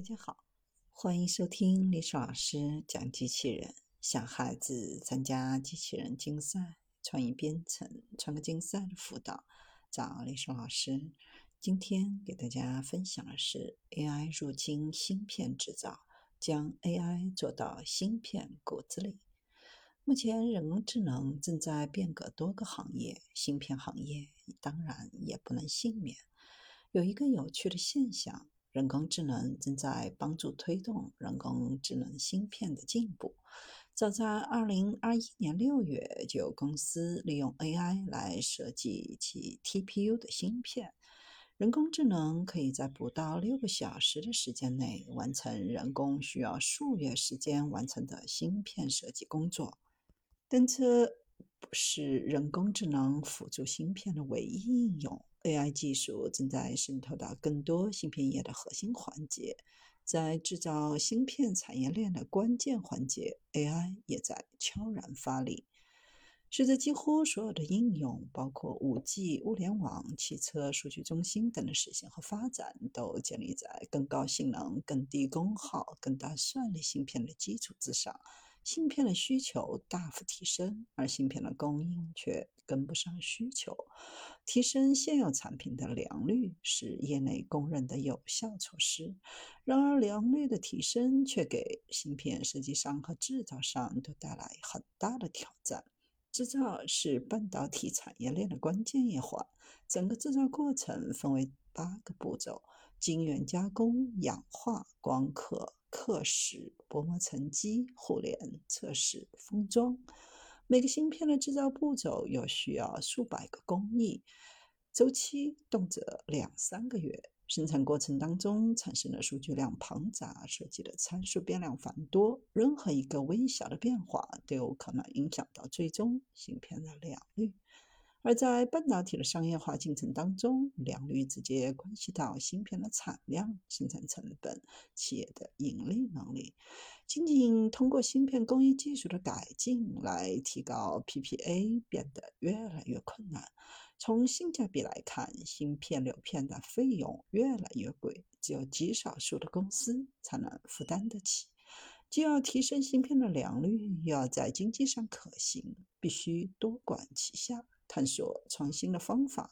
大家好，欢迎收听历史老师讲机器人。想孩子参加机器人竞赛、创意编程、创客竞赛的辅导，找历史老师。今天给大家分享的是 AI 入侵芯片制造，将 AI 做到芯片骨子里。目前，人工智能正在变革多个行业，芯片行业当然也不能幸免。有一个有趣的现象。人工智能正在帮助推动人工智能芯片的进步。早在2021年6月，就有公司利用 AI 来设计其 TPU 的芯片。人工智能可以在不到六个小时的时间内完成人工需要数月时间完成的芯片设计工作。但这不是人工智能辅助芯片的唯一应用。AI 技术正在渗透到更多芯片业的核心环节，在制造芯片产业链的关键环节，AI 也在悄然发力。随着几乎所有的应用，包括 5G、物联网、汽车、数据中心等的实现和发展，都建立在更高性能、更低功耗、更大算力芯片的基础之上。芯片的需求大幅提升，而芯片的供应却跟不上需求。提升现有产品的良率是业内公认的有效措施。然而，良率的提升却给芯片设计商和制造商都带来很大的挑战。制造是半导体产业链的关键一环，整个制造过程分为八个步骤：晶圆加工、氧化、光刻。刻蚀、薄膜沉积、互联、测试、封装，每个芯片的制造步骤又需要数百个工艺，周期动辄两三个月。生产过程当中产生的数据量庞杂，设计的参数变量繁多，任何一个微小的变化都有可能影响到最终芯片的良率。而在半导体的商业化进程当中，良率直接关系到芯片的产量、生产成本、企业的盈利能力。仅仅通过芯片工艺技术的改进来提高 PPA，变得越来越困难。从性价比来看，芯片流片的费用越来越贵，只有极少数的公司才能负担得起。既要提升芯片的良率，又要在经济上可行，必须多管齐下。探索创新的方法，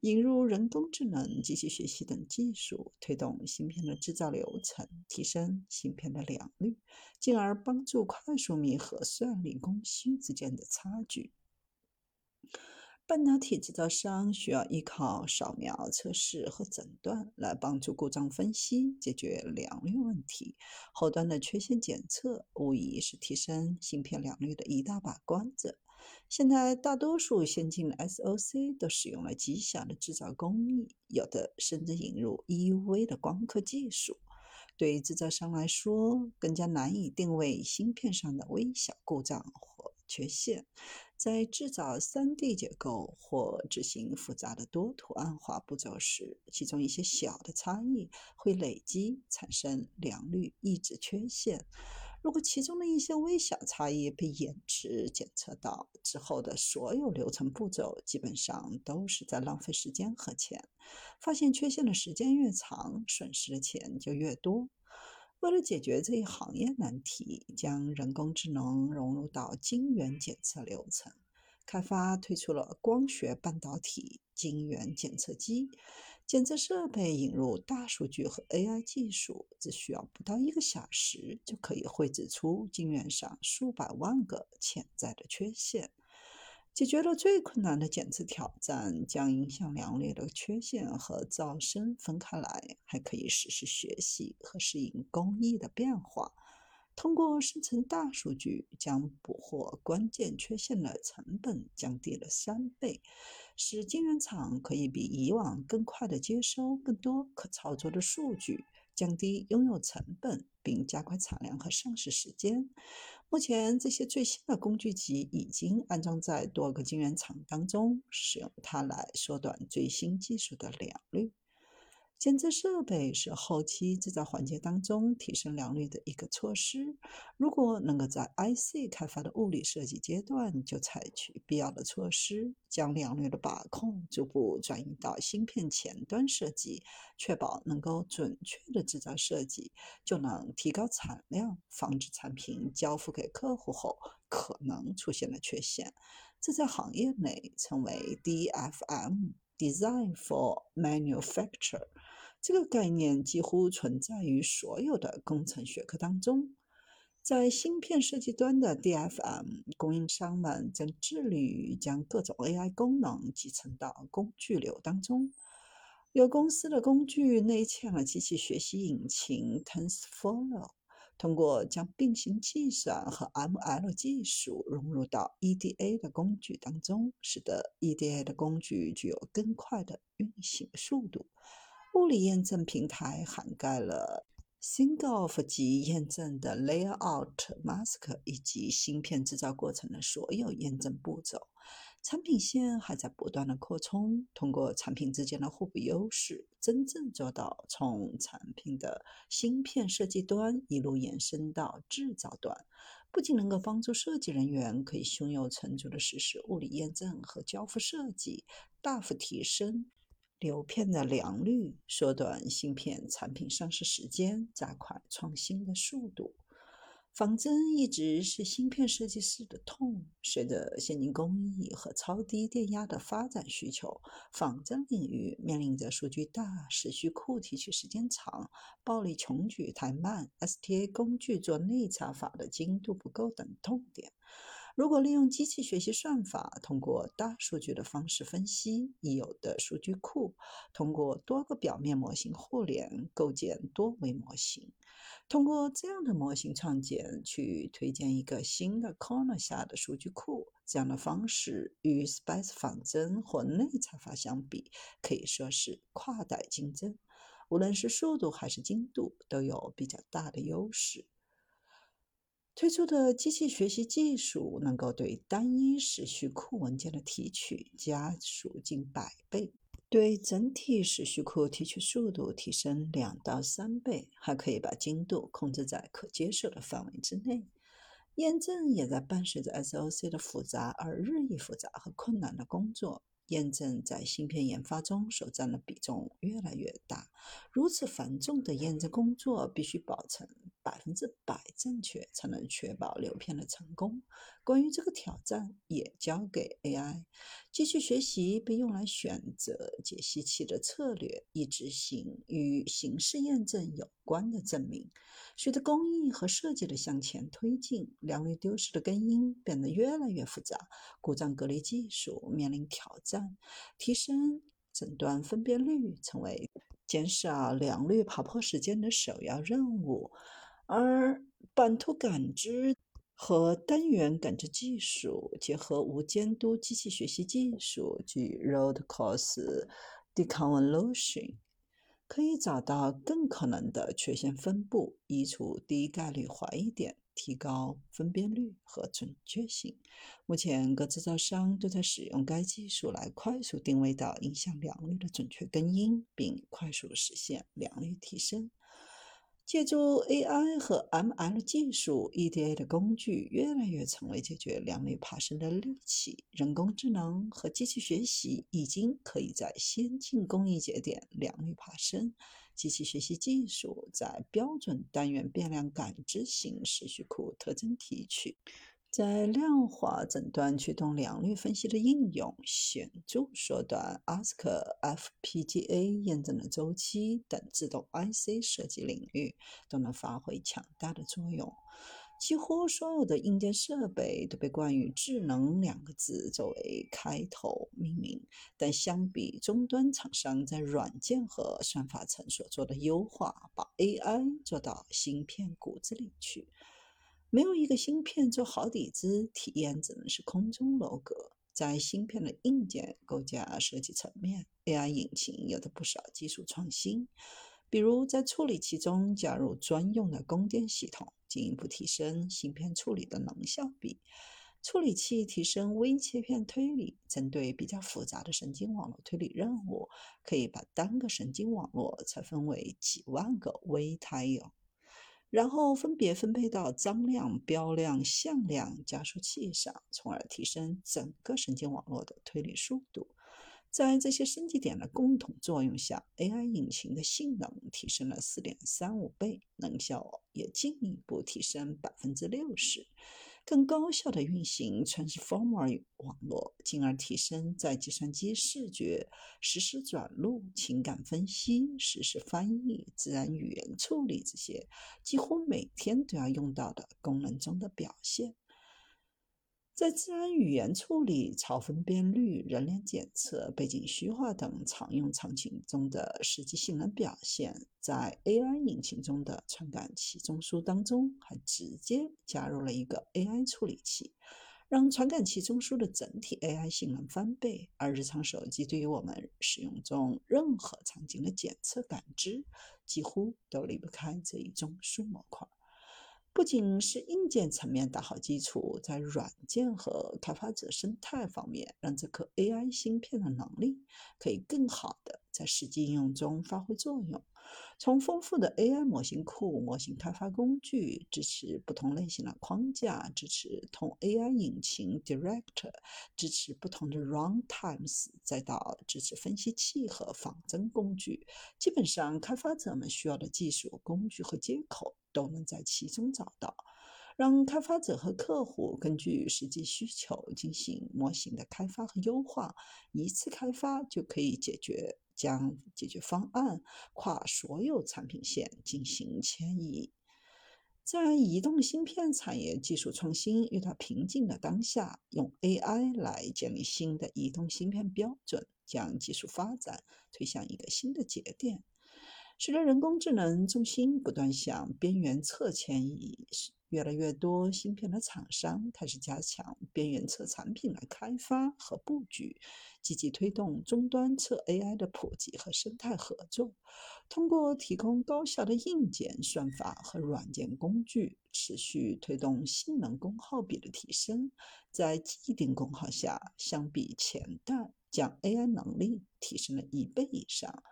引入人工智能、机器学习等技术，推动芯片的制造流程，提升芯片的良率，进而帮助快速弥合算力供需之间的差距。半导体制造商需要依靠扫描、测试和诊断来帮助故障分析，解决良率问题。后端的缺陷检测无疑是提升芯片良率的一大把关子。现在大多数先进的 SOC 都使用了极小的制造工艺，有的甚至引入 EUV 的光刻技术。对于制造商来说，更加难以定位芯片上的微小故障或缺陷。在制造 3D 结构或执行复杂的多图案化步骤时，其中一些小的差异会累积产生良率抑制缺陷。如果其中的一些微小差异被延迟检测到之后的所有流程步骤，基本上都是在浪费时间和钱。发现缺陷的时间越长，损失的钱就越多。为了解决这一行业难题，将人工智能融入到晶圆检测流程，开发推出了光学半导体晶圆检测机。检测设备引入大数据和 AI 技术，只需要不到一个小时，就可以绘制出晶圆上数百万个潜在的缺陷，解决了最困难的检测挑战，将影响良率的缺陷和噪声分开来，还可以实时学习和适应工艺的变化。通过生成大数据，将捕获关键缺陷的成本降低了三倍，使晶圆厂可以比以往更快地接收更多可操作的数据，降低拥有成本，并加快产量和上市时间。目前，这些最新的工具集已经安装在多个晶圆厂当中，使用它来缩短最新技术的良率。监测设备是后期制造环节当中提升良率的一个措施。如果能够在 IC 开发的物理设计阶段就采取必要的措施，将良率的把控逐步转移到芯片前端设计，确保能够准确的制造设计，就能提高产量，防止产品交付给客户后可能出现的缺陷。这在行业内称为 DFM（Design for Manufacture）。这个概念几乎存在于所有的工程学科当中。在芯片设计端的 DFM，供应商们正致力于将各种 AI 功能集成到工具流当中。有公司的工具内嵌了机器学习引擎 TensorFlow，通过将并行计算和 ML 技术融入到 EDA 的工具当中，使得 EDA 的工具具有更快的运行速度。物理验证平台涵盖了 singlef 级验证的 Layout Mask 以及芯片制造过程的所有验证步骤。产品线还在不断的扩充，通过产品之间的互补优势，真正做到从产品的芯片设计端一路延伸到制造端，不仅能够帮助设计人员可以胸有成竹的实施物理验证和交付设计，大幅提升。流片的良率，缩短芯片产品上市时间，加快创新的速度。仿真一直是芯片设计师的痛。随着先进工艺和超低电压的发展需求，仿真领域面临着数据大、时序库提取时间长、暴力穷举太慢、STA 工具做内插法的精度不够等痛点。如果利用机器学习算法，通过大数据的方式分析已有的数据库，通过多个表面模型互联构建多维模型，通过这样的模型创建去推荐一个新的 corner 下的数据库，这样的方式与 Space 仿真或内插法相比，可以说是跨代竞争，无论是速度还是精度，都有比较大的优势。推出的机器学习技术能够对单一时序库文件的提取加速近百倍，对整体时序库提取速度提升两到三倍，还可以把精度控制在可接受的范围之内。验证也在伴随着 SOC 的复杂而日益复杂和困难的工作。验证在芯片研发中所占的比重越来越大，如此繁重的验证工作必须保证百分之百正确，才能确保流片的成功。关于这个挑战，也交给 AI 机器学习被用来选择解析器的策略，以执行与形式验证有关的证明。随着工艺和设计的向前推进，良率丢失的根因变得越来越复杂，故障隔离技术面临挑战，提升诊断分辨率成为减少良率跑破时间的首要任务，而版图感知。和单元感知技术结合无监督机器学习技术及 road Course deconvolution，可以找到更可能的缺陷分布，移除低概率怀疑点，提高分辨率和准确性。目前，各制造商都在使用该技术来快速定位到影响良率的准确根因，并快速实现良率提升。借助 AI 和 ML 技术，EDA 的工具越来越成为解决良率爬升的利器。人工智能和机器学习已经可以在先进工艺节点良率爬升。机器学习技术在标准单元变量感知型时序库特征提取。在量化诊断驱动良率分析的应用，显著缩短 ASC FPGA 验证的周期等自动 IC 设计领域都能发挥强大的作用。几乎所有的硬件设备都被冠以“智能”两个字作为开头命名，但相比终端厂商在软件和算法层所做的优化，把 AI 做到芯片骨子里去。没有一个芯片做好底子，体验只能是空中楼阁。在芯片的硬件构架设计层面，AI 引擎有着不少技术创新，比如在处理器中加入专用的供电系统，进一步提升芯片处理的能效比。处理器提升微切片推理，针对比较复杂的神经网络推理任务，可以把单个神经网络拆分为几万个微 tile，然后分别分配到张量、标量、向量加速器上，从而提升整个神经网络的推理速度。在这些升级点的共同作用下，AI 引擎的性能提升了4.35倍，能效也进一步提升60%。更高效的运行 Transformer 网络，进而提升在计算机视觉、实时转录、情感分析、实时翻译、自然语言处理这些几乎每天都要用到的功能中的表现。在自然语言处理、超分辨率、人脸检测、背景虚化等常用场景中的实际性能表现，在 AI 引擎中的传感器中枢当中，还直接加入了一个 AI 处理器，让传感器中枢的整体 AI 性能翻倍。而日常手机对于我们使用中任何场景的检测感知，几乎都离不开这一中枢模块。不仅是硬件层面打好基础，在软件和开发者生态方面，让这颗 AI 芯片的能力可以更好的在实际应用中发挥作用。从丰富的 AI 模型库、模型开发工具，支持不同类型的框架，支持同 AI 引擎 Director，支持不同的 Runtimes，再到支持分析器和仿真工具，基本上开发者们需要的技术、工具和接口。都能在其中找到，让开发者和客户根据实际需求进行模型的开发和优化，一次开发就可以解决，将解决方案跨所有产品线进行迁移。在移动芯片产业技术创新遇到瓶颈的当下，用 AI 来建立新的移动芯片标准，将技术发展推向一个新的节点。随着人工智能中心不断向边缘侧迁移，越来越多芯片的厂商开始加强边缘侧产品的开发和布局，积极推动终端侧 AI 的普及和生态合作。通过提供高效的硬件、算法和软件工具，持续推动性能功耗比的提升，在既定功耗下，相比前代，将 AI 能力提升了一倍以上。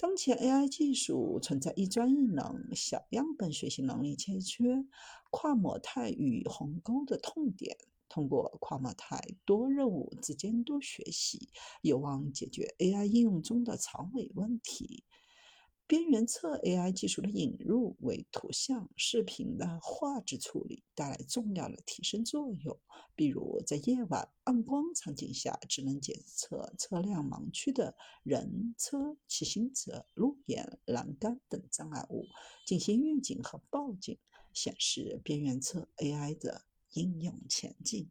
当前 AI 技术存在一专一能、小样本学习能力欠缺、跨模态与鸿沟的痛点。通过跨模态多任务之监督学习，有望解决 AI 应用中的长尾问题。边缘侧 AI 技术的引入，为图像、视频的画质处理带来重要的提升作用。比如，在夜晚暗光场景下，智能检测车辆盲区的人、车、骑行者、路沿、栏杆等障碍物，进行预警和报警，显示边缘侧 AI 的应用前景。